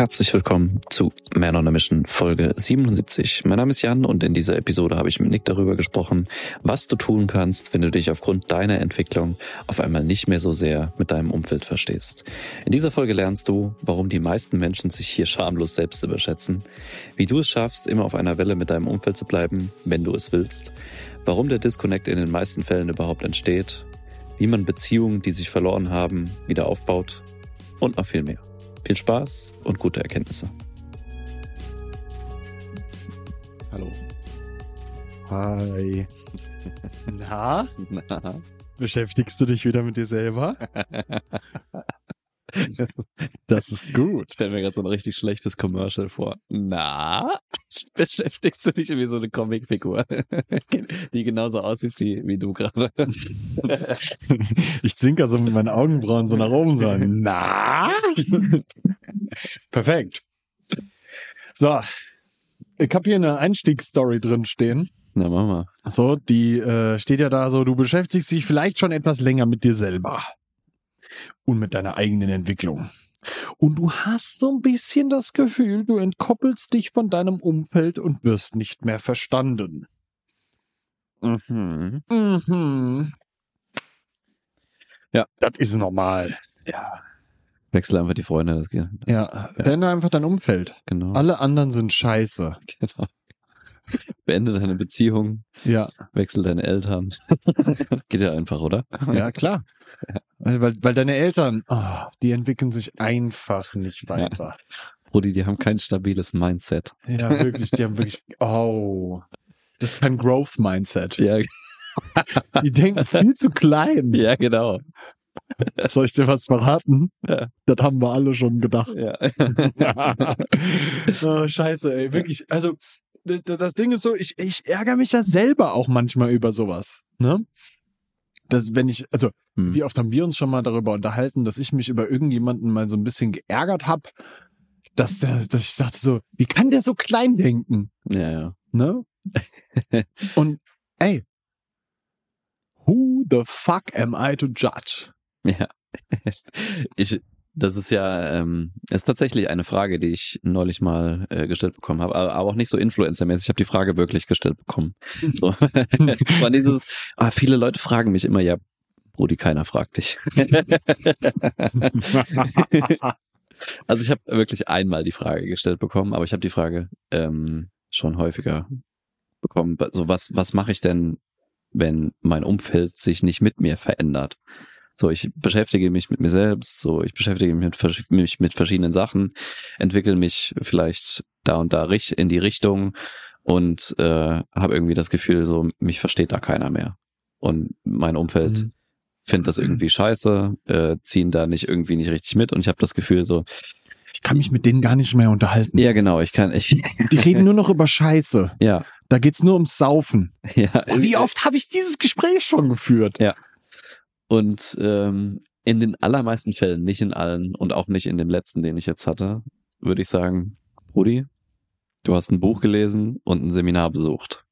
Herzlich willkommen zu Man on a Mission Folge 77. Mein Name ist Jan und in dieser Episode habe ich mit Nick darüber gesprochen, was du tun kannst, wenn du dich aufgrund deiner Entwicklung auf einmal nicht mehr so sehr mit deinem Umfeld verstehst. In dieser Folge lernst du, warum die meisten Menschen sich hier schamlos selbst überschätzen, wie du es schaffst, immer auf einer Welle mit deinem Umfeld zu bleiben, wenn du es willst, warum der Disconnect in den meisten Fällen überhaupt entsteht, wie man Beziehungen, die sich verloren haben, wieder aufbaut und noch viel mehr. Viel Spaß und gute Erkenntnisse. Hallo. Hi. Na? Na, Beschäftigst du dich wieder mit dir selber? Das ist gut. stell mir gerade so ein richtig schlechtes Commercial vor. Na, beschäftigst du dich wie so eine Comicfigur, die genauso aussieht wie, wie du gerade. Ich zwinker so mit meinen Augenbrauen so nach oben so. Na? Perfekt. So. Ich habe hier eine Einstiegsstory drin stehen. Na, mach mal. So, die äh, steht ja da so, du beschäftigst dich vielleicht schon etwas länger mit dir selber. Und mit deiner eigenen Entwicklung. Und du hast so ein bisschen das Gefühl, du entkoppelst dich von deinem Umfeld und wirst nicht mehr verstanden. Mhm. Mhm. Ja. Das ist normal. Ja. Wechsel einfach die Freunde, das geht. Ja, beende einfach dein Umfeld. Genau. Alle anderen sind scheiße. genau. Beende deine Beziehung, Ja, wechsel deine Eltern. geht ja einfach, oder? ja klar. Weil, weil deine Eltern, oh, die entwickeln sich einfach nicht weiter. Brudi, die haben kein stabiles Mindset. Ja, wirklich, die haben wirklich, oh, das ist kein Growth-Mindset. Ja, Die denken viel zu klein. ja genau. Soll ich dir was verraten? Ja. Das haben wir alle schon gedacht. Ja. oh, scheiße, ey, wirklich. Also, das, Ding ist so, ich, ich ärgere mich ja selber auch manchmal über sowas. Ne? Das, wenn ich, also, Hm. wie oft haben wir uns schon mal darüber unterhalten, dass ich mich über irgendjemanden mal so ein bisschen geärgert habe, dass, der, dass ich dachte so, wie kann der so klein denken? ja, ja. Ne? Und ey, who the fuck am I to judge? Ja. Ich, das ist ja, ähm, ist tatsächlich eine Frage, die ich neulich mal äh, gestellt bekommen habe, aber, aber auch nicht so influencermäßig. Ich habe die Frage wirklich gestellt bekommen. So. Es war dieses, ah, viele Leute fragen mich immer, ja, Brudi, keiner fragt dich. also ich habe wirklich einmal die Frage gestellt bekommen, aber ich habe die Frage ähm, schon häufiger bekommen. So, was, was mache ich denn, wenn mein Umfeld sich nicht mit mir verändert? So, ich beschäftige mich mit mir selbst, so, ich beschäftige mich mit, mich mit verschiedenen Sachen, entwickle mich vielleicht da und da in die Richtung und äh, habe irgendwie das Gefühl, so, mich versteht da keiner mehr. Und mein Umfeld Mhm. findet das irgendwie scheiße, äh, ziehen da nicht irgendwie nicht richtig mit und ich habe das Gefühl so, Ich kann mich mit denen gar nicht mehr unterhalten. ja genau, ich kann, ich, Die reden nur noch über Scheiße. ja, Da geht's nur ums Saufen. ja. Wie oft habe ich dieses Gespräch schon geführt? Und ähm, in den allermeisten Fällen, nicht in allen und auch nicht in dem letzten, den ich jetzt hatte, würde ich sagen, Rudi, du hast ein Buch gelesen und ein Seminar besucht.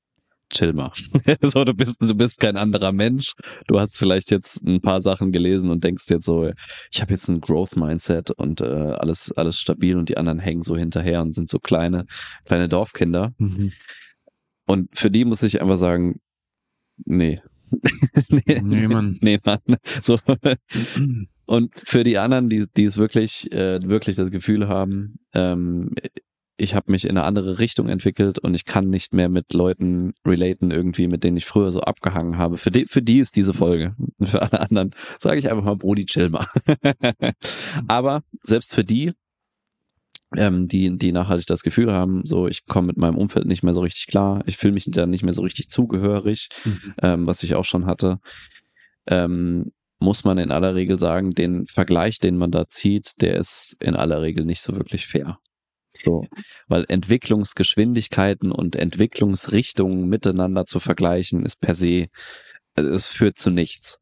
Chill mal. so, du bist, du bist kein anderer Mensch. Du hast vielleicht jetzt ein paar Sachen gelesen und denkst jetzt so, ich habe jetzt ein Growth Mindset und äh, alles, alles stabil und die anderen hängen so hinterher und sind so kleine, kleine Dorfkinder. Mhm. Und für die muss ich einfach sagen, nee. nee, Nee, Mann. Nee, Mann. So. Und für die anderen, die, die es wirklich, äh, wirklich das Gefühl haben, ähm, ich habe mich in eine andere Richtung entwickelt und ich kann nicht mehr mit Leuten relaten irgendwie, mit denen ich früher so abgehangen habe. Für die, für die ist diese Folge. Für alle anderen sage ich einfach mal, Brody, chill mal. Aber selbst für die, ähm, die, die nachhaltig das Gefühl haben, so ich komme mit meinem Umfeld nicht mehr so richtig klar, ich fühle mich dann nicht mehr so richtig zugehörig, Mhm. ähm, was ich auch schon hatte, ähm, muss man in aller Regel sagen, den Vergleich, den man da zieht, der ist in aller Regel nicht so wirklich fair. So, weil Entwicklungsgeschwindigkeiten und Entwicklungsrichtungen miteinander zu vergleichen, ist per se, also es führt zu nichts.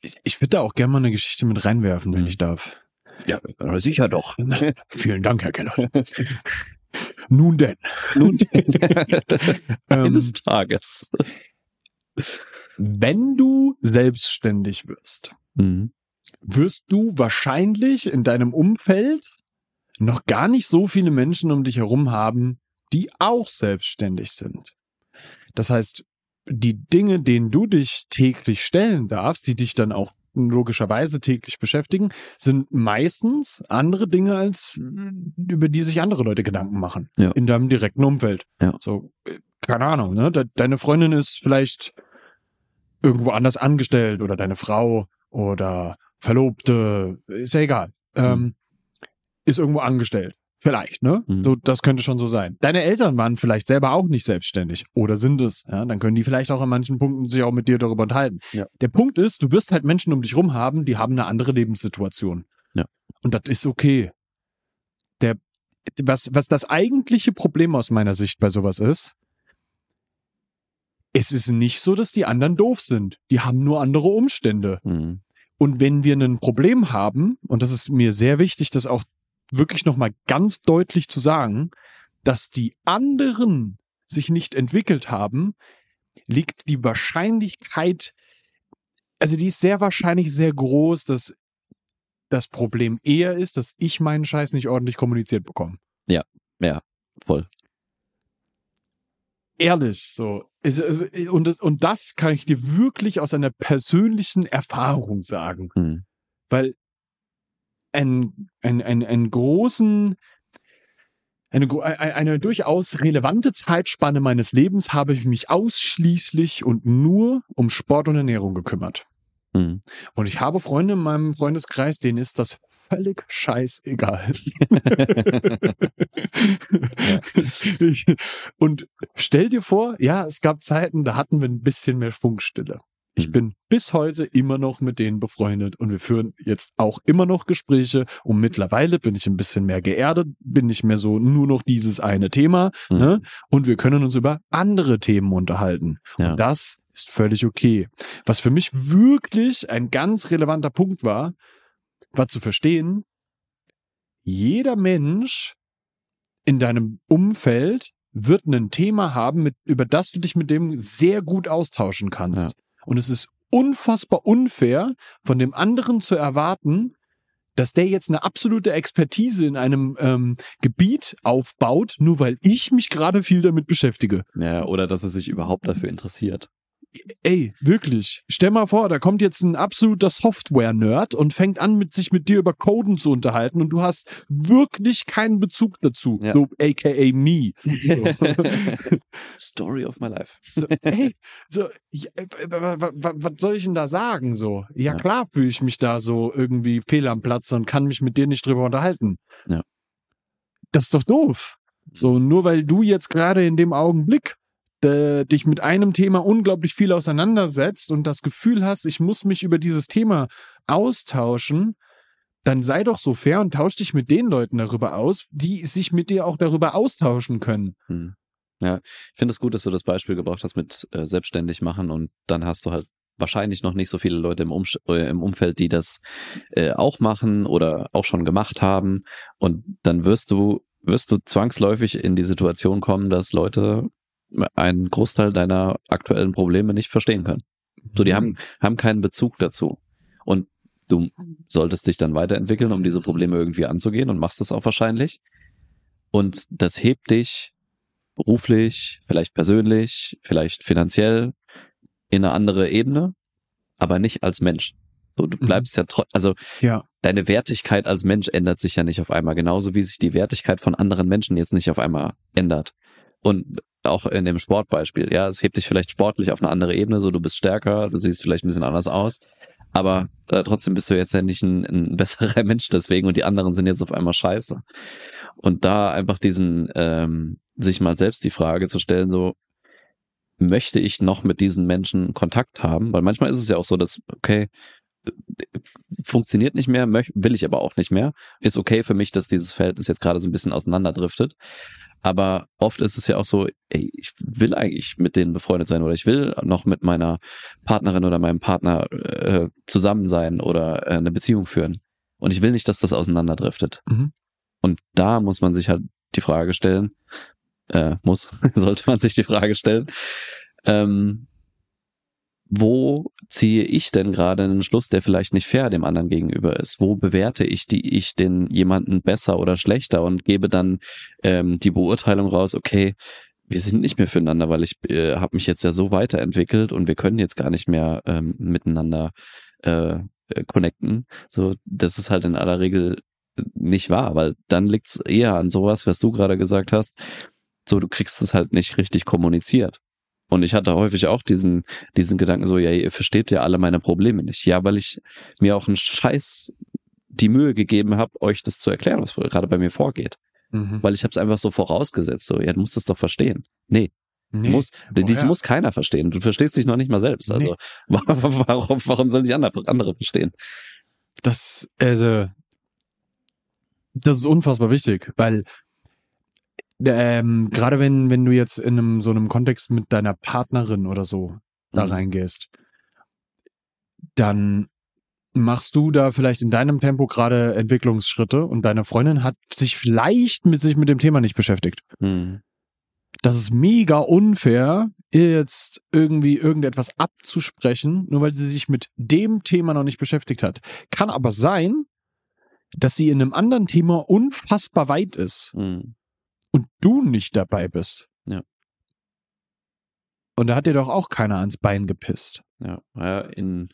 Ich, ich würde da auch gerne mal eine Geschichte mit reinwerfen, wenn Mhm. ich darf. Ja, sicher doch. Vielen Dank, Herr Keller. Nun denn. Nun, Ähm, eines Tages. wenn du selbstständig wirst, Mhm. wirst du wahrscheinlich in deinem Umfeld noch gar nicht so viele Menschen um dich herum haben, die auch selbstständig sind. Das heißt, die Dinge, denen du dich täglich stellen darfst, die dich dann auch logischerweise täglich beschäftigen, sind meistens andere Dinge, als über die sich andere Leute Gedanken machen. Ja. In deinem direkten Umfeld. Ja. So, äh, keine Ahnung, ne? De deine Freundin ist vielleicht irgendwo anders angestellt oder deine Frau oder Verlobte, ist ja egal. Ähm, ist irgendwo angestellt. Vielleicht, ne? Mhm. So, das könnte schon so sein. Deine Eltern waren vielleicht selber auch nicht selbstständig oder sind es. Ja? Dann können die vielleicht auch an manchen Punkten sich auch mit dir darüber unterhalten. Ja. Der Punkt ist, du wirst halt Menschen um dich rum haben, die haben eine andere Lebenssituation. Ja. Und das ist okay. Der, was, was das eigentliche Problem aus meiner Sicht bei sowas ist, es ist nicht so, dass die anderen doof sind. Die haben nur andere Umstände. Mhm. Und wenn wir ein Problem haben, und das ist mir sehr wichtig, das auch wirklich nochmal ganz deutlich zu sagen, dass die anderen sich nicht entwickelt haben, liegt die Wahrscheinlichkeit, also die ist sehr wahrscheinlich sehr groß, dass das Problem eher ist, dass ich meinen Scheiß nicht ordentlich kommuniziert bekomme. Voll. Ehrlich, so. Äh, Und das, und das kann ich dir wirklich aus einer persönlichen Erfahrung sagen. Mhm. weil ein, ein, ein, einen großen, eine, gro- eine, eine durchaus relevante Zeitspanne meines Lebens habe ich mich ausschließlich und nur um Sport und Ernährung gekümmert. Mhm. Und ich habe Freunde in meinem Freundeskreis, denen ist das völlig scheißegal. Ich- und stell dir vor, ja, es gab Zeiten, da hatten wir ein bisschen mehr Funkstille. Ich Mhm. bin bis heute immer noch mit denen befreundet und wir führen jetzt auch immer noch Gespräche und mittlerweile bin ich ein bisschen mehr geerdet, bin nicht mehr so nur noch dieses eine Thema Mhm. ne? und wir können uns über andere Themen unterhalten. Ja. Und das ist völlig okay. Was für mich wirklich ein ganz relevanter Punkt war, war zu verstehen, jeder Mensch in deinem Umfeld wird ein Thema haben, mit, über das du dich mit dem sehr gut austauschen kannst. Und es ist unfassbar unfair, von dem anderen zu erwarten, dass der jetzt eine absolute Expertise in einem ähm, Gebiet aufbaut, nur weil ich mich gerade viel damit beschäftige. Ja, oder dass er sich überhaupt dafür interessiert. Ey, wirklich. Stell mal vor, da kommt jetzt ein absoluter Software-Nerd und fängt an, mit sich mit dir über Coden zu unterhalten und du hast wirklich keinen Bezug dazu. Ja. So, aka me. So. Story of my life. So, ey, so, ja, äh, wa- wa- wa- was soll ich denn da sagen? So, ja, Ja. klar fühle ich mich da so irgendwie fehl am Platz und kann mich mit dir nicht drüber unterhalten. Ja. Das ist doch doof. So, nur weil du jetzt gerade in dem Augenblick äh, dich mit einem Thema unglaublich viel auseinandersetzt und das Gefühl hast, ich muss mich über dieses Thema austauschen, dann sei doch so fair und tausch dich mit den Leuten darüber aus, die sich mit dir auch darüber austauschen können. Hm. Ja, ich finde es gut, dass du das Beispiel gebracht hast mit äh, selbstständig machen und dann hast du halt wahrscheinlich noch nicht so viele Leute im, Umsch äh, im Umfeld, die das äh, auch machen oder auch schon gemacht haben und dann wirst du wirst du zwangsläufig in die Situation kommen, dass Leute einen Großteil deiner aktuellen Probleme nicht verstehen können. So, die haben, haben keinen Bezug dazu. Und du solltest dich dann weiterentwickeln, um diese Probleme irgendwie anzugehen und machst das auch wahrscheinlich. Und das hebt dich beruflich, vielleicht persönlich, vielleicht finanziell in eine andere Ebene, aber nicht als Mensch. So, du Mhm. bleibst ja trotzdem, also Ja. deine Wertigkeit als Mensch ändert sich ja nicht auf einmal, genauso wie sich die Wertigkeit von anderen Menschen jetzt nicht auf einmal ändert. Und auch in dem Sportbeispiel, ja, es hebt dich vielleicht sportlich auf eine andere Ebene, so du bist stärker, du siehst vielleicht ein bisschen anders aus, aber äh, trotzdem bist du jetzt ja nicht ein, ein besserer Mensch deswegen und die anderen sind jetzt auf einmal scheiße. Und da einfach diesen, ähm, sich mal selbst die Frage zu stellen, so, möchte ich noch mit diesen Menschen Kontakt haben? Weil manchmal ist es ja auch so, dass, okay, funktioniert nicht mehr, will ich aber auch nicht mehr. Ist okay für mich, dass dieses Verhältnis jetzt gerade so ein bisschen auseinanderdriftet. Aber oft ist es ja auch so, ey, ich will eigentlich mit denen befreundet sein oder ich will noch mit meiner Partnerin oder meinem Partner äh, zusammen sein oder äh, eine Beziehung führen. Und ich will nicht, dass das auseinanderdriftet. Mhm. Und da muss man sich halt die Frage stellen, äh, muss, sollte man sich die Frage stellen, ähm, wo ziehe ich denn gerade einen Schluss, der vielleicht nicht fair dem anderen gegenüber ist? Wo bewerte ich die ich den jemanden besser oder schlechter und gebe dann ähm, die Beurteilung raus, okay, wir sind nicht mehr füreinander, weil ich äh, habe mich jetzt ja so weiterentwickelt und wir können jetzt gar nicht mehr ähm, miteinander äh, äh connecten. So, das ist halt in aller Regel nicht wahr, weil dann liegt's eher an sowas, was du gerade gesagt hast. So, du kriegst es halt nicht richtig kommuniziert. Und ich hatte häufig auch diesen, diesen Gedanken so, ja, ihr versteht ja alle meine Probleme nicht. Ja, weil ich mir auch einen Scheiß die Mühe gegeben habe, euch das zu erklären, was gerade bei mir vorgeht. Mhm. Weil ich habe es einfach so vorausgesetzt, so, ja, du musst es doch verstehen. Nee. Nee, muss, die, muss keiner verstehen. Du verstehst dich noch nicht mal selbst. Also nee. warum, warum sollen die andere, andere verstehen? Das, also, das ist unfassbar wichtig, weil ähm, gerade wenn, wenn du jetzt in einem, so einem Kontext mit deiner Partnerin oder so da mhm. reingehst, dann machst du da vielleicht in deinem Tempo gerade Entwicklungsschritte und deine Freundin hat sich vielleicht mit sich mit dem Thema nicht beschäftigt. Mhm. Das ist mega unfair, ihr jetzt irgendwie irgendetwas abzusprechen, nur weil sie sich mit dem Thema noch nicht beschäftigt hat. Kann aber sein, dass sie in einem anderen Thema unfassbar weit ist mhm. Und du nicht dabei bist. Ja. Und da hat dir doch auch keiner ans Bein gepisst. Ja, in,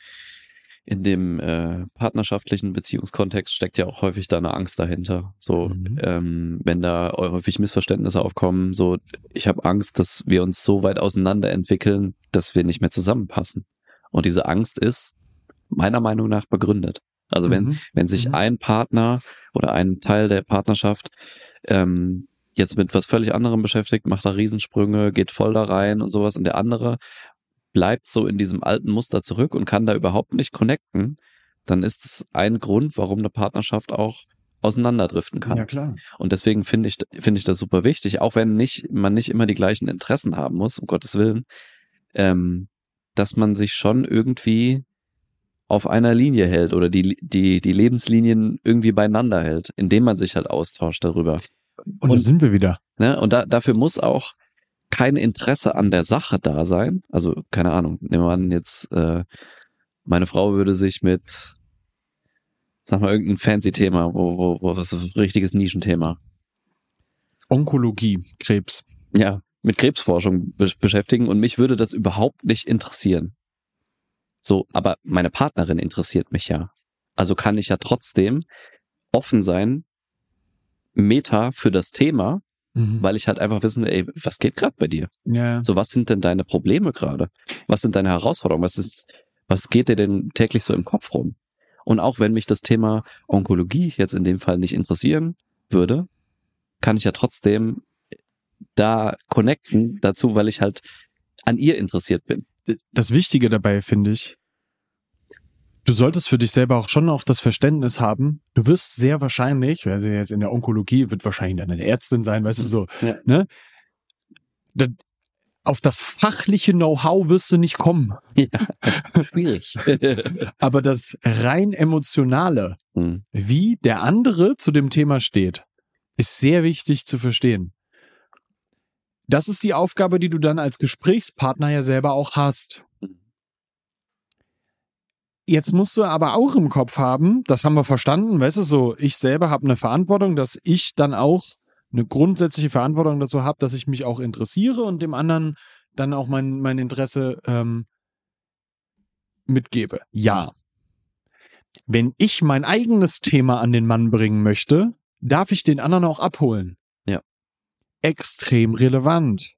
in dem äh, partnerschaftlichen Beziehungskontext steckt ja auch häufig da eine Angst dahinter. So, mhm. ähm, wenn da häufig Missverständnisse aufkommen, so, ich habe Angst, dass wir uns so weit auseinander entwickeln, dass wir nicht mehr zusammenpassen. Und diese Angst ist meiner Meinung nach begründet. Also wenn, mhm. wenn sich mhm. ein Partner oder ein Teil der Partnerschaft ähm, jetzt mit was völlig anderem beschäftigt, macht da Riesensprünge, geht voll da rein und sowas und der andere bleibt so in diesem alten Muster zurück und kann da überhaupt nicht connecten, dann ist es ein Grund, warum eine Partnerschaft auch auseinanderdriften kann. Ja, klar. Und deswegen finde ich, finde ich das super wichtig, auch wenn nicht, man nicht immer die gleichen Interessen haben muss, um Gottes Willen, ähm, dass man sich schon irgendwie auf einer Linie hält oder die, die, die Lebenslinien irgendwie beieinander hält, indem man sich halt austauscht darüber. Und, und da sind wir wieder. Ne, und da, dafür muss auch kein Interesse an der Sache da sein. Also, keine Ahnung, nehmen wir an, jetzt, äh, meine Frau würde sich mit, sag mal, irgendein fancy Thema, wo, wo, wo was ein richtiges Nischenthema. Onkologie, Krebs. Ja, mit Krebsforschung be beschäftigen und mich würde das überhaupt nicht interessieren. So, aber meine Partnerin interessiert mich ja. Also kann ich ja trotzdem offen sein, Meta für das Thema, mhm. weil ich halt einfach wissen, ey, was geht gerade bei dir? Ja. So, was sind denn deine Probleme gerade? Was sind deine Herausforderungen? Was ist, was geht dir denn täglich so im Kopf rum? Und auch wenn mich das Thema Onkologie jetzt in dem Fall nicht interessieren würde, kann ich ja trotzdem da connecten dazu, weil ich halt an ihr interessiert bin das Wichtige dabei finde ich, du solltest für dich selber auch schon auch das Verständnis haben, du wirst sehr wahrscheinlich, weil sie jetzt in der Onkologie wird wahrscheinlich eine Ärztin sein, weißt du so, ja. ne? Das, auf das fachliche Know-how wirst du nicht kommen. Ja, schwierig. Aber das rein emotionale, hm. wie der andere zu dem Thema steht, ist sehr wichtig zu verstehen. Das ist die Aufgabe, die du dann als Gesprächspartner ja selber auch hast. Jetzt musst du aber auch im Kopf haben, das haben wir verstanden, weißt du, so, ich selber habe eine Verantwortung, dass ich dann auch eine grundsätzliche Verantwortung dazu habe, dass ich mich auch interessiere und dem anderen dann auch mein, mein Interesse ähm, mitgebe. Ja. Wenn ich mein eigenes Thema an den Mann bringen möchte, darf ich den anderen auch abholen extrem relevant.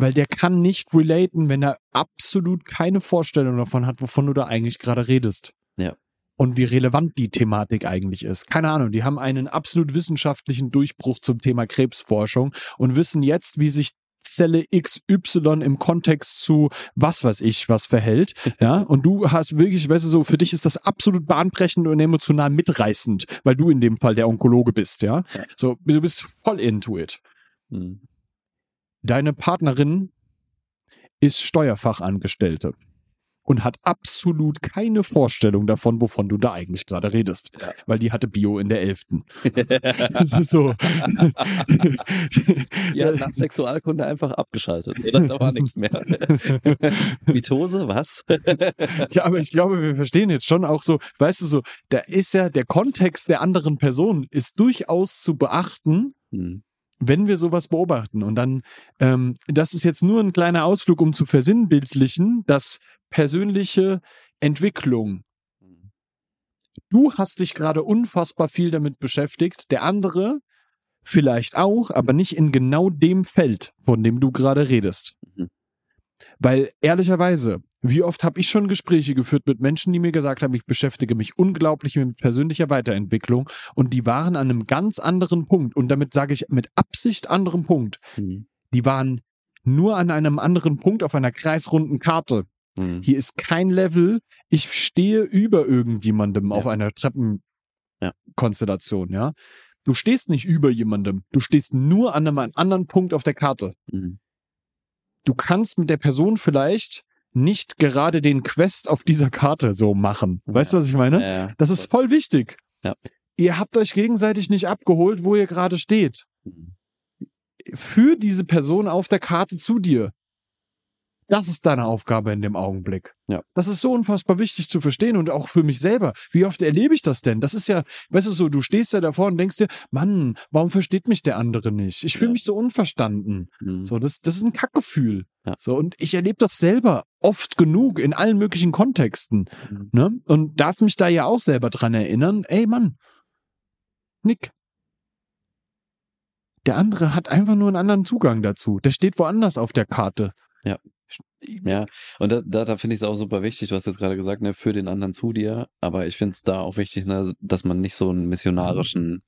Weil der kann nicht relaten, wenn er absolut keine Vorstellung davon hat, wovon du da eigentlich gerade redest. Ja. Und wie relevant die Thematik eigentlich ist. Keine Ahnung, die haben einen absolut wissenschaftlichen Durchbruch zum Thema Krebsforschung und wissen jetzt, wie sich Zelle XY im Kontext zu was weiß ich was verhält. Ja, und du hast wirklich, weißt du, so, für dich ist das absolut bahnbrechend und emotional mitreißend, weil du in dem Fall der Onkologe bist, ja. So, du bist voll into it. Hm. Deine Partnerin ist Steuerfachangestellte und hat absolut keine Vorstellung davon, wovon du da eigentlich gerade redest. Ja. Weil die hatte Bio in der Elften. das ist so. ja, nach Sexualkunde einfach abgeschaltet. Oder? Da war nichts mehr. Mitose, was? ja, aber ich glaube, wir verstehen jetzt schon auch so, weißt du so, da ist ja der Kontext der anderen Person ist durchaus zu beachten. Hm. Wenn wir sowas beobachten und dann, ähm, das ist jetzt nur ein kleiner Ausflug, um zu versinnbildlichen, dass persönliche Entwicklung. Du hast dich gerade unfassbar viel damit beschäftigt, der andere vielleicht auch, aber nicht in genau dem Feld, von dem du gerade redest. Mhm. Weil ehrlicherweise, wie oft habe ich schon Gespräche geführt mit Menschen, die mir gesagt haben, ich beschäftige mich unglaublich mit persönlicher Weiterentwicklung und die waren an einem ganz anderen Punkt und damit sage ich mit Absicht anderem Punkt. Hm. Die waren nur an einem anderen Punkt auf einer kreisrunden Karte. Hm. Hier ist kein Level. Ich stehe über irgendjemandem Ja. auf einer Ja. Treppenkonstellation, ja. Du stehst nicht über jemandem. Du stehst nur an einem anderen Punkt auf der Karte. Hm. Du kannst mit der Person vielleicht nicht gerade den Quest auf dieser Karte so machen. Weißt du, was ich meine? Ja. Das ist voll wichtig. Ja. Ihr habt euch gegenseitig nicht abgeholt, wo ihr gerade steht. Hm. Für diese Person auf der Karte zu dir. Das ist deine Aufgabe in dem Augenblick. Ja. Das ist so unfassbar wichtig zu verstehen und auch für mich selber. Wie oft erlebe ich das denn? Das ist ja, weißt du so, du stehst ja davor und denkst dir, Mann, warum versteht mich der andere nicht? Ich fühle Ja. mich so unverstanden. Hm. So, das, das ist ein Kackgefühl. Ja. So, und ich erlebe das selber oft genug in allen möglichen Kontexten. Mhm. Ne? Und darf mich da ja auch selber dran erinnern, ey Mann, Nick. Der andere hat einfach nur einen anderen Zugang dazu. Der steht woanders auf der Karte. Ja. Ja, und da, da, da finde ich es auch super wichtig. Du hast jetzt gerade gesagt, ne, für den anderen zu dir, aber ich finde es da auch wichtig, ne, dass man nicht so einen missionarischen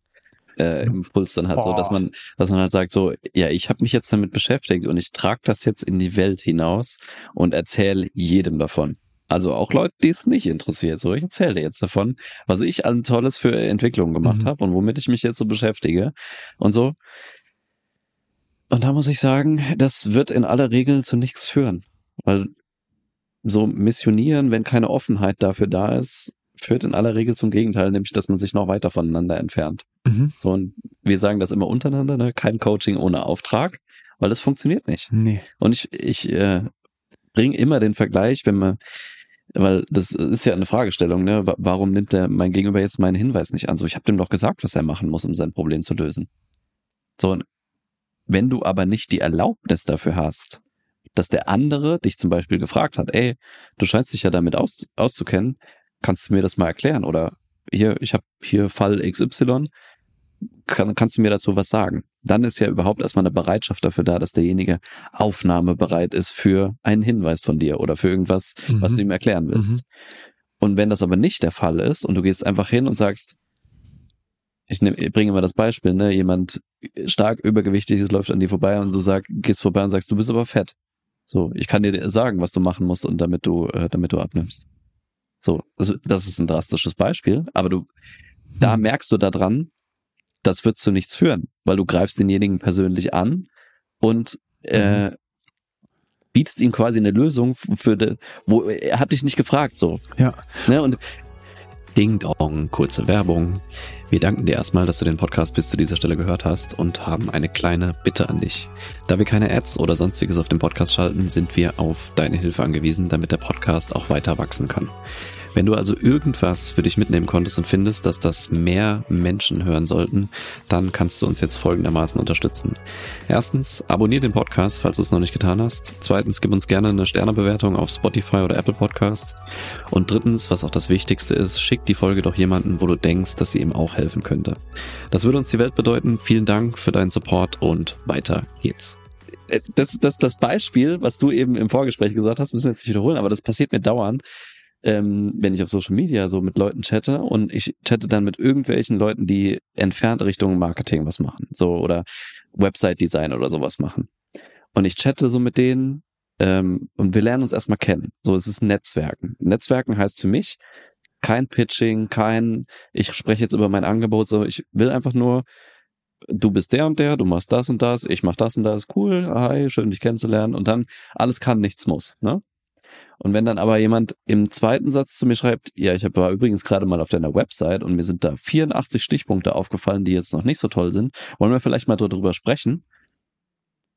äh, Impuls dann hat, so dass man, dass man halt sagt, so, ja, ich habe mich jetzt damit beschäftigt und ich trage das jetzt in die Welt hinaus und erzähle jedem davon. Also auch Leute, die es nicht interessiert. So, ich erzähle dir jetzt davon, was ich an Tolles für Entwicklungen gemacht Mhm. habe und womit ich mich jetzt so beschäftige und so. Und da muss ich sagen, das wird in aller Regel zu nichts führen. Weil so missionieren, wenn keine Offenheit dafür da ist, führt in aller Regel zum Gegenteil, nämlich dass man sich noch weiter voneinander entfernt. Mhm. So, und wir sagen das immer untereinander, ne? kein Coaching ohne Auftrag, weil das funktioniert nicht. Nee. Und ich, ich äh, bringe immer den Vergleich, wenn man, weil das ist ja eine Fragestellung, ne? Wa- Warum nimmt der mein Gegenüber jetzt meinen Hinweis nicht an? So, ich habe dem doch gesagt, was er machen muss, um sein Problem zu lösen. So, und wenn du aber nicht die Erlaubnis dafür hast, dass der andere dich zum Beispiel gefragt hat, ey, du scheinst dich ja damit aus, auszukennen, kannst du mir das mal erklären? Oder hier, ich habe hier Fall XY, kann, kannst du mir dazu was sagen? Dann ist ja überhaupt erstmal eine Bereitschaft dafür da, dass derjenige aufnahmebereit ist für einen Hinweis von dir oder für irgendwas, was Mhm. du ihm erklären willst. Und wenn das aber nicht der Fall ist und du gehst einfach hin und sagst, ich, nehm, ich bringe mal das Beispiel, ne, jemand stark übergewichtig ist, läuft an dir vorbei und du sag, gehst vorbei und sagst, du bist aber fett. So, ich kann dir sagen, was du machen musst und damit du, äh, damit du abnimmst. So, also das ist ein drastisches Beispiel, aber du, da Hm. merkst du daran, das wird zu nichts führen, weil du greifst denjenigen persönlich an und äh, bietest ihm quasi eine Lösung für de, wo er hat dich nicht gefragt so. Ja. Ne, und Ding Dong, kurze Werbung. Wir danken dir erstmal, dass du den Podcast bis zu dieser Stelle gehört hast und haben eine kleine Bitte an dich. Da wir keine Ads oder sonstiges auf dem Podcast schalten, sind wir auf deine Hilfe angewiesen, damit der Podcast auch weiter wachsen kann. Wenn du also irgendwas für dich mitnehmen konntest und findest, dass das mehr Menschen hören sollten, dann kannst du uns jetzt folgendermaßen unterstützen. Erstens, abonnier den Podcast, falls du es noch nicht getan hast. Zweitens, gib uns gerne eine Sternebewertung auf Spotify oder Apple Podcasts. Und drittens, was auch das Wichtigste ist, schick die Folge doch jemanden, wo du denkst, dass sie ihm auch helfen könnte. Das würde uns die Welt bedeuten. Vielen Dank für deinen Support und weiter geht's. Das, das, das Beispiel, was du eben im Vorgespräch gesagt hast, müssen wir jetzt nicht wiederholen, aber das passiert mir dauernd ähm, wenn ich auf Social Media so mit Leuten chatte und ich chatte dann mit irgendwelchen Leuten, die entfernt Richtung Marketing was machen, so oder Website-Design oder sowas machen. Und ich chatte so mit denen ähm, und wir lernen uns erstmal kennen. So, es ist Netzwerken. Netzwerken heißt für mich kein Pitching, kein, ich spreche jetzt über mein Angebot, so ich will einfach nur, du bist der und der, du machst das und das, ich mach das und das, cool, hi, schön dich kennenzulernen und dann alles kann, nichts muss, ne? Und wenn dann aber jemand im zweiten Satz zu mir schreibt, ja, ich war übrigens gerade mal auf deiner Website und mir sind da 84 Stichpunkte aufgefallen, die jetzt noch nicht so toll sind, wollen wir vielleicht mal darüber sprechen?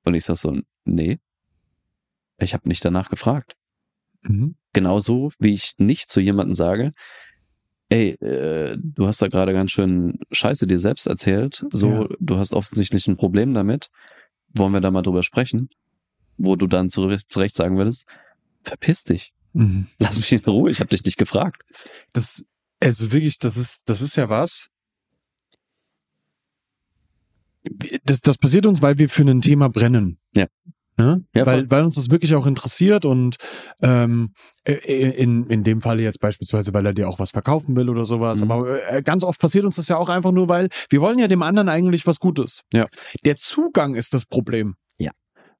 Und ich sag so, nee, ich habe nicht danach gefragt. Mhm. Genauso wie ich nicht zu jemandem sage, ey, äh, du hast da gerade ganz schön Scheiße dir selbst erzählt, so, Ja. du hast offensichtlich ein Problem damit, wollen wir da mal drüber sprechen? Wo du dann zurecht, zurecht sagen würdest, verpiss dich, Mhm. lass mich in Ruhe, ich habe dich nicht gefragt. Das, also wirklich, das ist, das ist ja was. Das, das passiert uns, weil wir für ein Thema brennen. Ja. Ne? Ja, weil, weil uns das wirklich auch interessiert und ähm, äh, in, in dem Fall jetzt beispielsweise, weil er dir auch was verkaufen will oder sowas. Mhm. Aber äh, ganz oft passiert uns das ja auch einfach nur, weil wir wollen ja dem anderen eigentlich was Gutes. Ja. Der Zugang ist das Problem.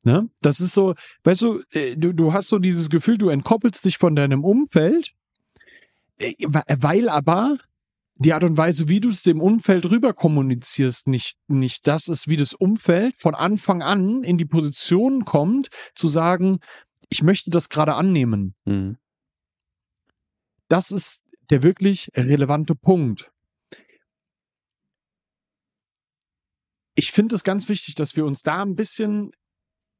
Ne? Das ist so, weißt du, äh, du, du hast so dieses Gefühl, du entkoppelst dich von deinem Umfeld, äh, weil aber die Art und Weise, wie du es dem Umfeld rüber kommunizierst, nicht, nicht das ist, wie das Umfeld von Anfang an in die Position kommt, zu sagen, ich möchte das gerade annehmen. Mhm. Das ist der wirklich relevante Punkt. Ich finde es ganz wichtig, dass wir uns da ein bisschen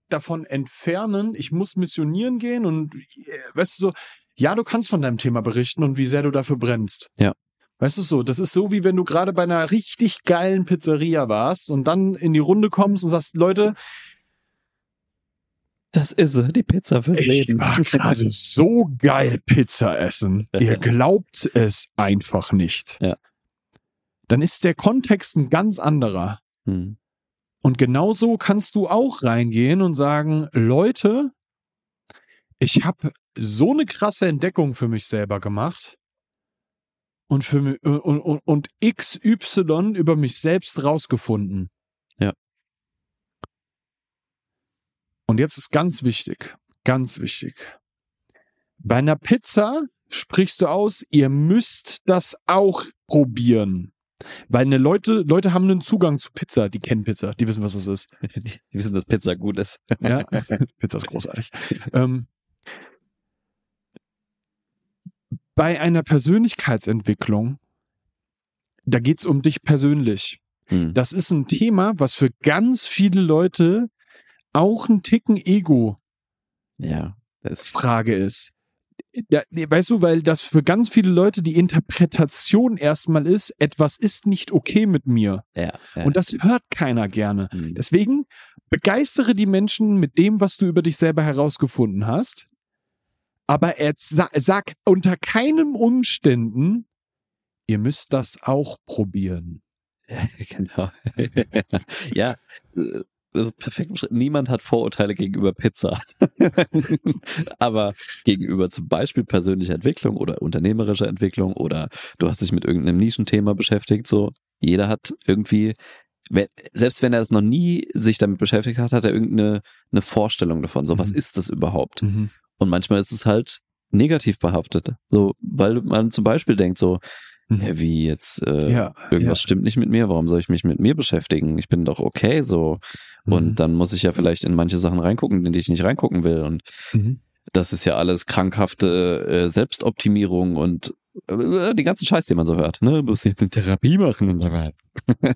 davon entfernen. Ich muss missionieren gehen und äh, weißt du so, ja, du kannst von deinem Thema berichten und wie sehr du dafür brennst. Ja. Weißt du so, das ist so, wie wenn du gerade bei einer richtig geilen Pizzeria warst und dann in die Runde kommst und sagst, Leute, Das ist die Pizza fürs ich Leben. war gerade so geil Pizza essen. Ihr glaubt es einfach nicht. Ja. Dann ist der Kontext ein ganz anderer. Mhm. Und genauso kannst du auch reingehen und sagen, Leute, ich habe so eine krasse Entdeckung für mich selber gemacht und für mich, und, und, und XY über mich selbst rausgefunden. Ja. Und jetzt ist ganz wichtig, ganz wichtig. Bei einer Pizza sprichst du aus, ihr müsst das auch probieren. Weil eine Leute, Leute haben einen Zugang zu Pizza, die kennen Pizza, die wissen, was es ist. Die, wissen, dass Pizza gut ist. Ja, Pizza ist großartig. ähm, bei einer Persönlichkeitsentwicklung, da geht's um dich persönlich. Mhm. Das ist ein Thema, was für ganz viele Leute auch ein Ticken Ego-Frage Ja, das ist. Nee, weißt du, weil das für ganz viele Leute die Interpretation erstmal ist, etwas ist nicht okay mit mir. ja, ja. Und das hört keiner gerne. Mhm. Deswegen begeistere die Menschen mit dem, was du über dich selber herausgefunden hast. Aber er sa sag unter keinem Umständen, ihr müsst das auch probieren. genau. ja, äh, perfekt beschrieben. Niemand hat Vorurteile gegenüber Pizza. Aber gegenüber zum Beispiel persönlicher Entwicklung oder unternehmerischer Entwicklung oder du hast dich mit irgendeinem Nischenthema beschäftigt, so. Jeder hat irgendwie, selbst wenn er das noch nie sich damit beschäftigt hat, hat er irgendeine eine Vorstellung davon. So, was Mhm. ist das überhaupt? Und manchmal ist es halt negativ behaftet. So, weil man zum Beispiel denkt so, ja, wie jetzt, äh, ja, irgendwas stimmt nicht mit mir, warum soll ich mich mit mir beschäftigen? Ich bin doch okay so. Und Mhm. dann muss ich ja vielleicht in manche Sachen reingucken, in die ich nicht reingucken will. Und Mhm. das ist ja alles krankhafte äh, Selbstoptimierung und äh, die ganzen Scheiß, den man so hört. Ne? Du musst jetzt eine Therapie machen und weiter.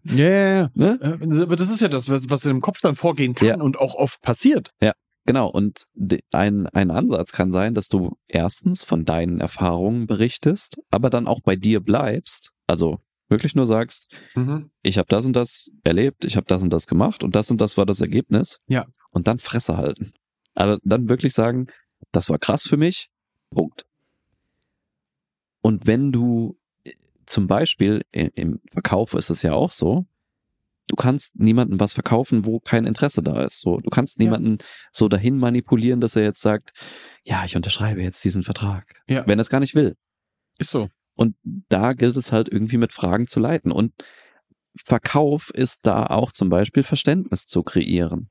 Ja, ja, ja. Ne? Äh, Aber das ist ja das, was, was in dem Kopf dann vorgehen kann Ja. und auch oft passiert. Genau, und ein, ein Ansatz kann sein, dass du erstens von deinen Erfahrungen berichtest, aber dann auch bei dir bleibst. Also wirklich nur sagst, ich habe das und das erlebt, ich habe das und das gemacht und das und das war das Ergebnis. Ja. Und dann Fresse halten. Aber dann wirklich sagen, das war krass für mich. Punkt. Und wenn du äh, zum Beispiel im Verkauf ist es ja auch so, du kannst niemandem was verkaufen, wo kein Interesse da ist. So, du kannst Ja. niemanden so dahin manipulieren, dass er jetzt sagt, ja, ich unterschreibe jetzt diesen Vertrag. Ja. Wenn er es gar nicht will. Ist so. Und da gilt es halt irgendwie mit Fragen zu leiten. Und Verkauf ist da auch zum Beispiel Verständnis zu kreieren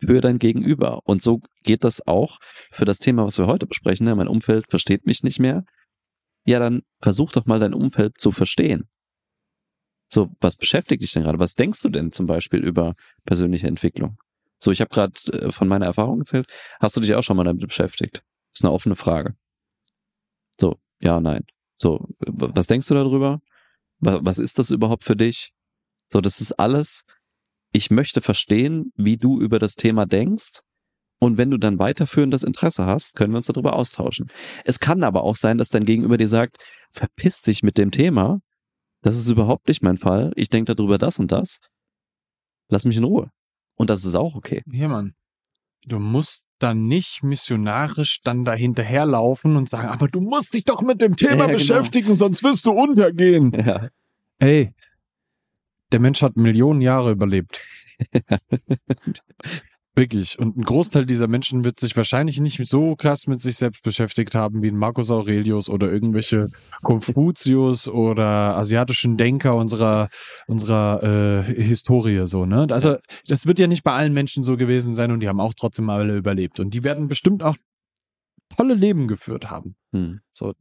für dein Gegenüber. Und so geht das auch für das Thema, was wir heute besprechen. Ne? Mein Umfeld versteht mich nicht mehr. Ja, dann versuch doch mal dein Umfeld zu verstehen. So, was beschäftigt dich denn gerade? Was denkst du denn zum Beispiel über persönliche Entwicklung? So, ich habe gerade äh, von meiner Erfahrung erzählt. Hast du dich auch schon mal damit beschäftigt? Ist eine offene Frage. So, ja, nein. So, was denkst du darüber? Wa- Was ist das überhaupt für dich? So, das ist alles. Ich möchte verstehen, wie du über das Thema denkst. Und wenn du dann weiterführendes Interesse hast, können wir uns darüber austauschen. Es kann aber auch sein, dass dein Gegenüber dir sagt, verpiss dich mit dem Thema. Das ist überhaupt nicht mein Fall. Ich denke darüber das und das. Lass mich in Ruhe. Und das ist auch okay. Hier, Mann. Du musst dann nicht missionarisch dann da hinterherlaufen und sagen, aber du musst dich doch mit dem Thema Ja, genau. beschäftigen, sonst wirst du untergehen. Ja. Ey, der Mensch hat Millionen Jahre überlebt. Wirklich. Und ein Großteil dieser Menschen wird sich wahrscheinlich nicht so krass mit sich selbst beschäftigt haben wie ein Marcus Aurelius oder irgendwelche Konfuzius oder asiatischen Denker unserer, unserer äh, Historie so, ne? Also, das wird ja nicht bei allen Menschen so gewesen sein und die haben auch trotzdem alle überlebt. Und die werden bestimmt auch tolle Leben geführt haben. Hm. So.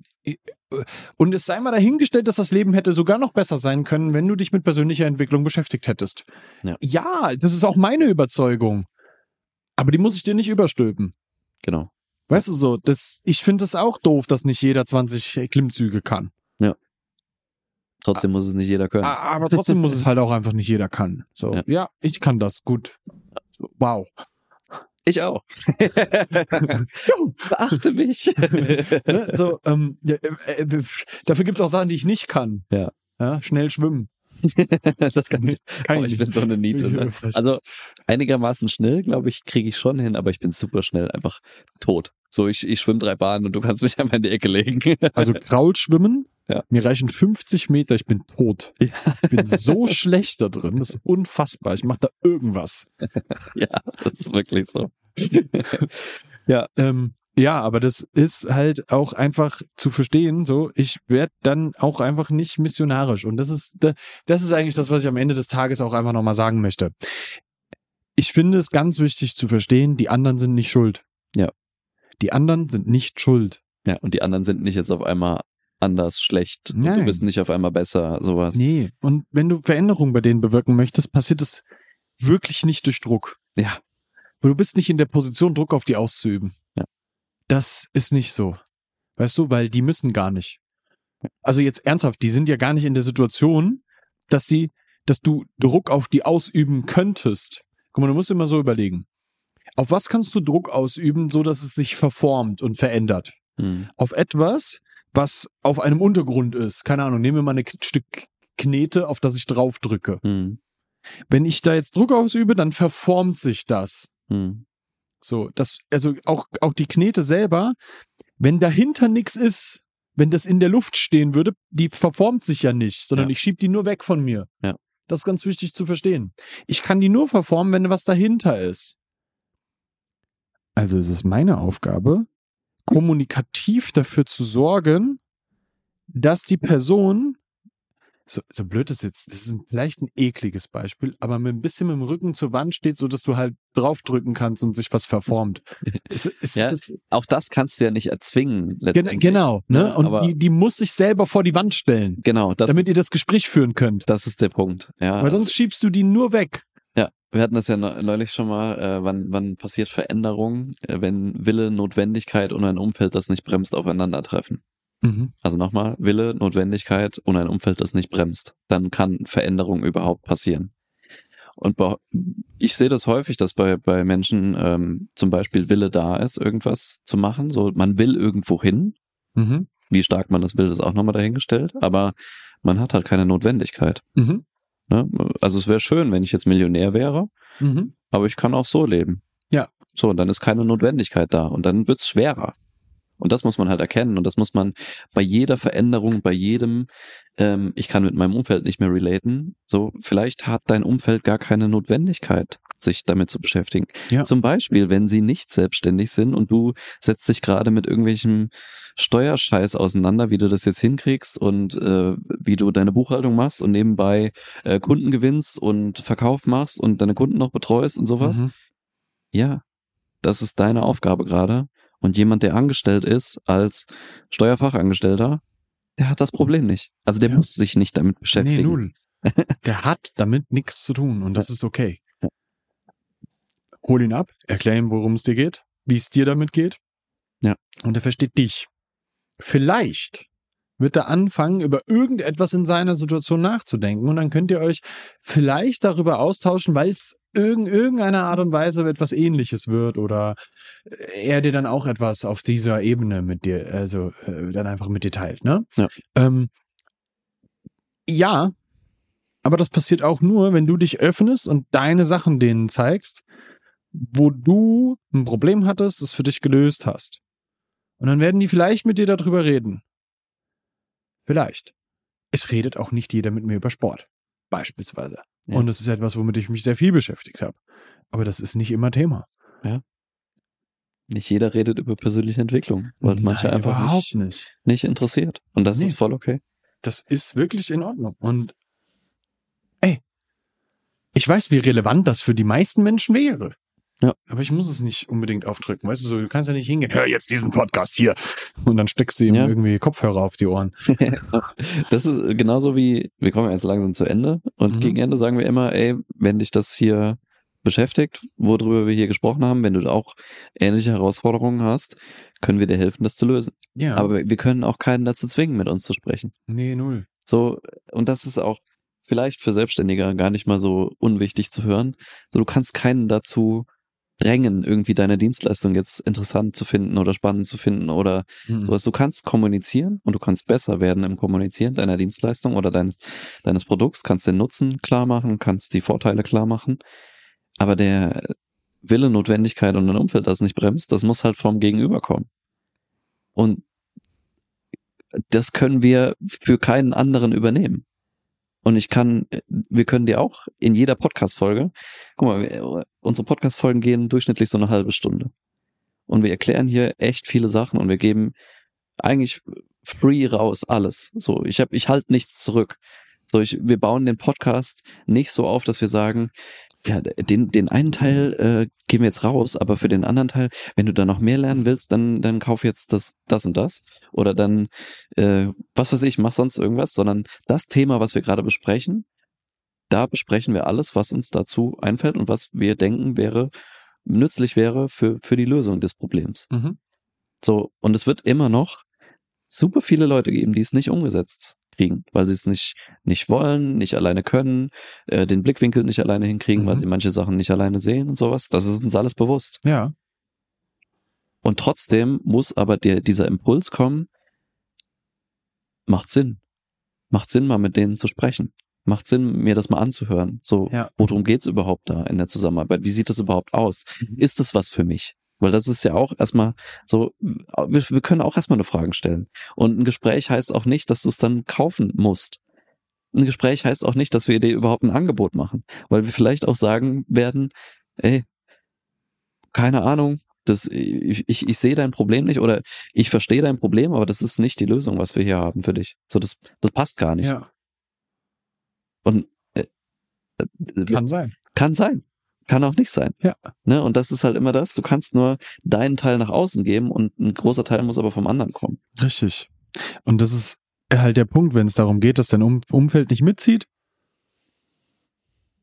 Und es sei mal dahingestellt, dass das Leben hätte sogar noch besser sein können, wenn du dich mit persönlicher Entwicklung beschäftigt hättest. Ja. das ist auch meine Überzeugung. Aber die muss ich dir nicht überstülpen. Genau. Weißt du so, das, ich finde es auch doof, dass nicht jeder 20 Klimmzüge kann. Trotzdem muss es nicht jeder können. Aber trotzdem muss es halt auch einfach nicht jeder kann. So, Ja. ja, ich kann das gut. Wow. Ich auch. Beachte mich. Ne? So, ähm, ja, äh, äh, dafür gibt es auch Sachen, die ich nicht kann. Ja. ja schnell schwimmen. das kann ich. Kann Oh, ich bin so eine Niete. Ne? Also einigermaßen schnell, glaube ich, kriege ich schon hin, aber ich bin super schnell einfach tot. So, ich, ich schwimme drei Bahnen und du kannst mich einmal in die Ecke legen. Also Kraulschwimmen, Ja. mir reichen 50 Meter, ich bin tot. Ja. Ich bin so schlecht da drin, das ist unfassbar. Ich mache da irgendwas. ja, das ist wirklich so. Ähm, ja, aber das ist halt auch einfach zu verstehen, so, ich werde dann auch einfach nicht missionarisch. Und das ist, da- das ist eigentlich das, was ich am Ende des Tages auch einfach nochmal sagen möchte. Ich finde es ganz wichtig zu verstehen, die anderen sind nicht schuld. Ja. Die anderen sind nicht schuld. Ja, und die anderen sind nicht jetzt auf einmal anders schlecht. Nein. du bist nicht auf einmal besser, sowas. Nee. Und wenn du Veränderungen bei denen bewirken möchtest, passiert es wirklich nicht durch Druck. Ja. Du bist nicht in der Position, Druck auf die auszuüben. Das ist nicht so. Weißt du, weil die müssen gar nicht. Also jetzt ernsthaft, die sind ja gar nicht in der Situation, dass sie, dass du Druck auf die ausüben könntest. Guck mal, du musst immer so überlegen. Auf was kannst du Druck ausüben, so dass es sich verformt und verändert? Hm. auf etwas, was auf einem Untergrund ist. Keine Ahnung, nehmen wir mal ein Stück Knete, auf das ich drauf drücke. Hm. Wenn ich da jetzt Druck ausübe, dann verformt sich das. Hm. So, das, also auch, auch die Knete selber, wenn dahinter nichts ist, wenn das in der Luft stehen würde, die verformt sich ja nicht, sondern Ja. ich schieb die nur weg von mir. Ja. Das ist ganz wichtig zu verstehen. Ich kann die nur verformen, wenn was dahinter ist. Also ist es meine Aufgabe, kommunikativ dafür zu sorgen, dass die Person, so, so blöd das jetzt, das ist vielleicht ein ekliges Beispiel, aber mit ein bisschen mit dem Rücken zur Wand steht, so dass du halt draufdrücken kannst und sich was verformt. Ist, ist, Ja, das, Auch das kannst du ja nicht erzwingen. gen letztendlich. genau, ne? Ne, Und aber- die, die muss sich selber vor die Wand stellen, Genau, das, damit ihr das Gespräch führen könnt. das ist der Punkt. Ja. Weil sonst schiebst du die nur weg. Ja, wir hatten das ja neu- neulich schon mal, äh, wann, wann passiert Veränderung, äh, wenn Wille, Notwendigkeit und ein Umfeld das nicht bremst, aufeinandertreffen. Mhm. Also nochmal, Wille, Notwendigkeit und ein Umfeld das nicht bremst. Dann kann Veränderung überhaupt passieren. Und ich sehe das häufig, dass bei, bei Menschen ähm, zum Beispiel Wille da ist, irgendwas zu machen. So, man will irgendwo hin. Mhm. Wie stark man das will, ist auch nochmal dahingestellt. Aber man hat halt keine Notwendigkeit. Mhm. Ne? Also es wäre schön, wenn ich jetzt Millionär wäre. Mhm. aber ich kann auch so leben. Ja. So, und dann ist keine Notwendigkeit da und dann wird's schwerer. Und das muss man halt erkennen und das muss man bei jeder Veränderung, bei jedem, ähm, ich kann mit meinem Umfeld nicht mehr relaten, so, vielleicht hat dein Umfeld gar keine Notwendigkeit, sich damit zu beschäftigen. Ja. Zum Beispiel, wenn sie nicht selbstständig sind und du setzt dich gerade mit irgendwelchem Steuerscheiß auseinander, wie du das jetzt hinkriegst und äh, wie du deine Buchhaltung machst und nebenbei äh, Kunden gewinnst und Verkauf machst und deine Kunden noch betreust und sowas. Mhm. Ja, das ist deine Aufgabe gerade. Und jemand, der angestellt ist als Steuerfachangestellter, der hat das Problem nicht. Also der Ja. muss sich nicht damit Nee, beschäftigen. null. Der hat damit nichts zu tun und das ist okay. Hol ihn ab, erklär ihm, worum es dir geht, wie es dir damit geht. Ja. Und er versteht dich. Vielleicht wird er anfangen, über irgendetwas in seiner Situation nachzudenken. Und dann könnt ihr euch vielleicht darüber austauschen, weil es in irgendeiner Art und Weise etwas ähnliches wird oder er dir dann auch etwas auf dieser Ebene mit dir, also äh, dann einfach mit dir teilt, ne? Ja. Ähm, ja, aber das passiert auch nur, wenn du dich öffnest und deine Sachen denen zeigst, wo du ein Problem hattest, es für dich gelöst hast. Und dann werden die vielleicht mit dir darüber reden. Vielleicht. Es redet auch nicht jeder mit mir über Sport. Beispielsweise. Ja. Und das ist etwas, womit ich mich sehr viel beschäftigt habe. Aber das ist nicht immer Thema. Nicht jeder redet über persönliche Entwicklung, weil es manche Nein, einfach nicht, nicht. nicht interessiert. Und das Nee. ist voll okay. Das ist wirklich in Ordnung. Und ey, ich weiß, wie relevant das für die meisten Menschen wäre. Ja. Aber ich muss es nicht unbedingt aufdrücken. Weißt du, so, du kannst ja nicht hingehen, hör jetzt diesen Podcast hier. Und dann steckst du ihm Ja. irgendwie Kopfhörer auf die Ohren. Das ist genauso wie, wir kommen jetzt langsam zu Ende und Mhm. gegen Ende sagen wir immer, ey, wenn dich das hier beschäftigt, worüber wir hier gesprochen haben, wenn du auch ähnliche Herausforderungen hast, können wir dir helfen, das zu lösen. Ja. Aber wir wir können auch keinen dazu zwingen, mit uns zu sprechen. nee, null. So, und das ist auch vielleicht für Selbstständige gar nicht mal so unwichtig zu hören. So, du kannst keinen dazu drängen, irgendwie deine Dienstleistung jetzt interessant zu finden oder spannend zu finden oder Mhm. sowas. Du kannst kommunizieren und du kannst besser werden im Kommunizieren deiner Dienstleistung oder deines, deines Produkts, kannst den Nutzen klar machen, kannst die Vorteile klar machen. Aber der Wille, Notwendigkeit und ein Umfeld, das nicht bremst, das muss halt vom Gegenüber kommen. Und das können wir für keinen anderen übernehmen. Und ich kann, wir können dir auch in jeder Podcast-Folge, guck mal, wir- unsere Podcast-Folgen gehen durchschnittlich so eine halbe Stunde. Und wir erklären hier echt viele Sachen und wir geben eigentlich free raus alles. So, ich habe, ich halte nichts zurück. So, ich, wir bauen den Podcast nicht so auf, dass wir sagen, ja, den, den einen Teil äh, geben wir jetzt raus, aber für den anderen Teil, wenn du da noch mehr lernen willst, dann, dann kauf jetzt das, das und das. Oder dann, äh, was weiß ich, mach sonst irgendwas, sondern das Thema, was wir gerade besprechen, da besprechen wir alles, was uns dazu einfällt und was wir denken wäre, nützlich wäre für, für die Lösung des Problems. Mhm. So, und es wird immer noch super viele Leute geben, die es nicht umgesetzt kriegen, weil sie es nicht, nicht wollen, nicht alleine können, äh, den Blickwinkel nicht alleine hinkriegen, weil Mhm. sie manche Sachen nicht alleine sehen und sowas. Das ist uns alles bewusst. Ja. Und trotzdem muss aber der, dieser Impuls kommen, macht Sinn. Macht Sinn, mal mit denen zu sprechen. Macht Sinn, mir das mal anzuhören. So, Ja. worum geht's überhaupt da in der Zusammenarbeit? Wie sieht das überhaupt aus? Mhm. Ist das was für mich? Weil das ist ja auch erstmal so, wir, wir können auch erstmal eine Frage stellen. Und ein Gespräch heißt auch nicht, dass du es dann kaufen musst. Ein Gespräch heißt auch nicht, dass wir dir überhaupt ein Angebot machen. Weil wir vielleicht auch sagen werden, ey, keine Ahnung, das, ich, ich, ich sehe dein Problem nicht oder ich verstehe dein Problem, aber das ist nicht die Lösung, was wir hier haben für dich. So, das, das passt gar nicht. Ja. Und äh, äh, Kann sein. kann sein. Kann auch nicht sein. Ja. Ne? Und das ist halt immer das, du kannst nur deinen Teil nach außen geben und ein großer Teil muss aber vom anderen kommen. Richtig. Und das ist halt der Punkt, wenn es darum geht, dass dein um Umfeld nicht mitzieht.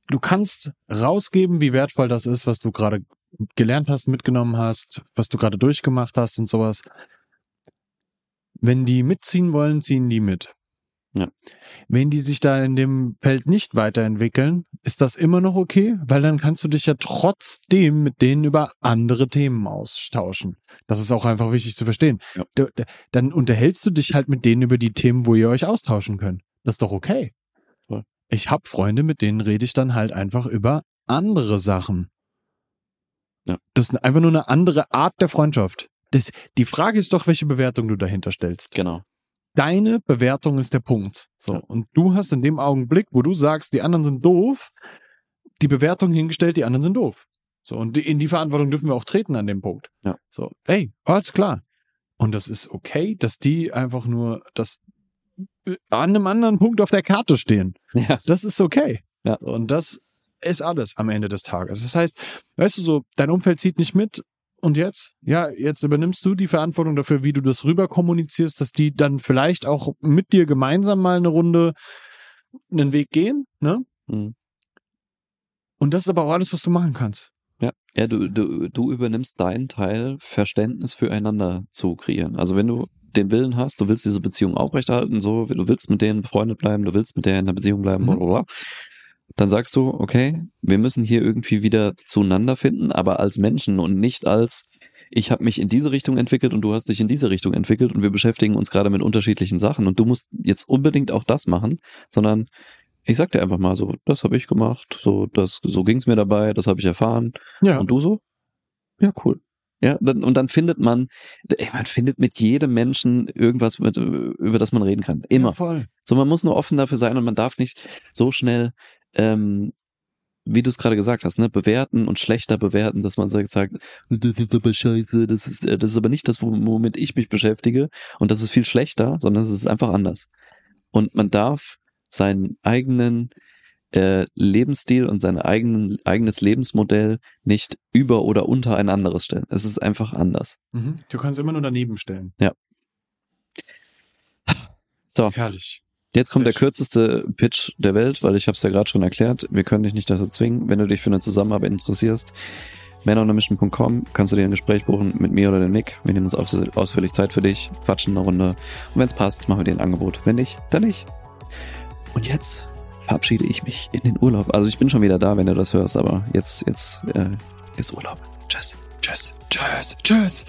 Du kannst rausgeben, wie wertvoll das ist, was du gerade gelernt hast, mitgenommen hast, was du gerade durchgemacht hast und sowas. Wenn die mitziehen wollen, ziehen die mit. Ja. Wenn die sich da in dem Feld nicht weiterentwickeln, ist das immer noch okay, weil dann kannst du dich ja trotzdem mit denen über andere Themen austauschen. Das ist auch einfach wichtig zu verstehen. Ja. Du, dann unterhältst du dich halt mit denen über die Themen, wo ihr euch austauschen könnt. Das ist doch okay. Voll. Ich habe Freunde, mit denen rede ich dann halt einfach über andere Sachen. Ja. Das ist einfach nur eine andere Art der Freundschaft. Das, die Frage ist doch, welche Bewertung du dahinter stellst. Genau. Deine Bewertung ist der Punkt. So. Ja. Und du hast in dem Augenblick, wo du sagst, die anderen sind doof, die Bewertung hingestellt, die anderen sind doof. So. Und in die Verantwortung dürfen wir auch treten an dem Punkt. Ja. So. Ey, alles klar. Und das ist okay, dass die einfach nur das äh, an einem anderen Punkt auf der Karte stehen. Ja. Das ist okay. Ja. Und das ist alles am Ende des Tages. Das heißt, weißt du so, dein Umfeld zieht nicht mit. Und jetzt? Ja, jetzt übernimmst du die Verantwortung dafür, wie du das rüber kommunizierst, dass die dann vielleicht auch mit dir gemeinsam mal eine Runde einen Weg gehen, ne? Mhm. Und das ist aber auch alles, was du machen kannst. Ja. Ja, du, du, du übernimmst deinen Teil, Verständnis füreinander zu kreieren. Also wenn du den Willen hast, du willst diese Beziehung aufrechterhalten, so, du willst mit denen befreundet bleiben, du willst mit der in einer Beziehung bleiben, Mhm. blablabla, dann sagst du, okay, wir müssen hier irgendwie wieder zueinander finden, aber als Menschen und nicht als ich habe mich in diese Richtung entwickelt und du hast dich in diese Richtung entwickelt und wir beschäftigen uns gerade mit unterschiedlichen Sachen und du musst jetzt unbedingt auch das machen, sondern ich sag dir einfach mal so, das habe ich gemacht, so das so ging's mir dabei, das habe ich erfahren Ja. und du so? Ja, cool. Ja, dann, und dann findet man, ey, man findet mit jedem Menschen irgendwas, mit, über das man reden kann. Immer. Ja, voll. So, man muss nur offen dafür sein und man darf nicht so schnell, ähm, wie du es gerade gesagt hast, ne, bewerten und schlechter bewerten, dass man sagt, sagt, das ist aber scheiße, das ist, äh, das ist aber nicht das, wom- womit ich mich beschäftige und das ist viel schlechter, sondern es ist einfach anders. Und man darf seinen eigenen äh, Lebensstil und sein eigenen, eigenes Lebensmodell nicht über oder unter ein anderes stellen. Es ist einfach anders. Mhm. Du kannst immer nur daneben stellen. So, Herrlich. Jetzt kommt der kürzeste Pitch der Welt, weil ich habe es ja gerade schon erklärt. Wir können dich nicht dazu zwingen. Wenn du dich für eine Zusammenarbeit interessierst, manonermission.com kannst du dir ein Gespräch buchen mit mir oder dem Nick. Wir nehmen uns aus, ausführlich Zeit für dich, quatschen eine Runde. Und wenn es passt, machen wir dir ein Angebot. Wenn nicht, dann nicht. Und jetzt verabschiede ich mich in den Urlaub. Also ich bin schon wieder da, wenn du das hörst, aber jetzt, jetzt äh, ist Urlaub. Tschüss. Tschüss. Tschüss. Tschüss.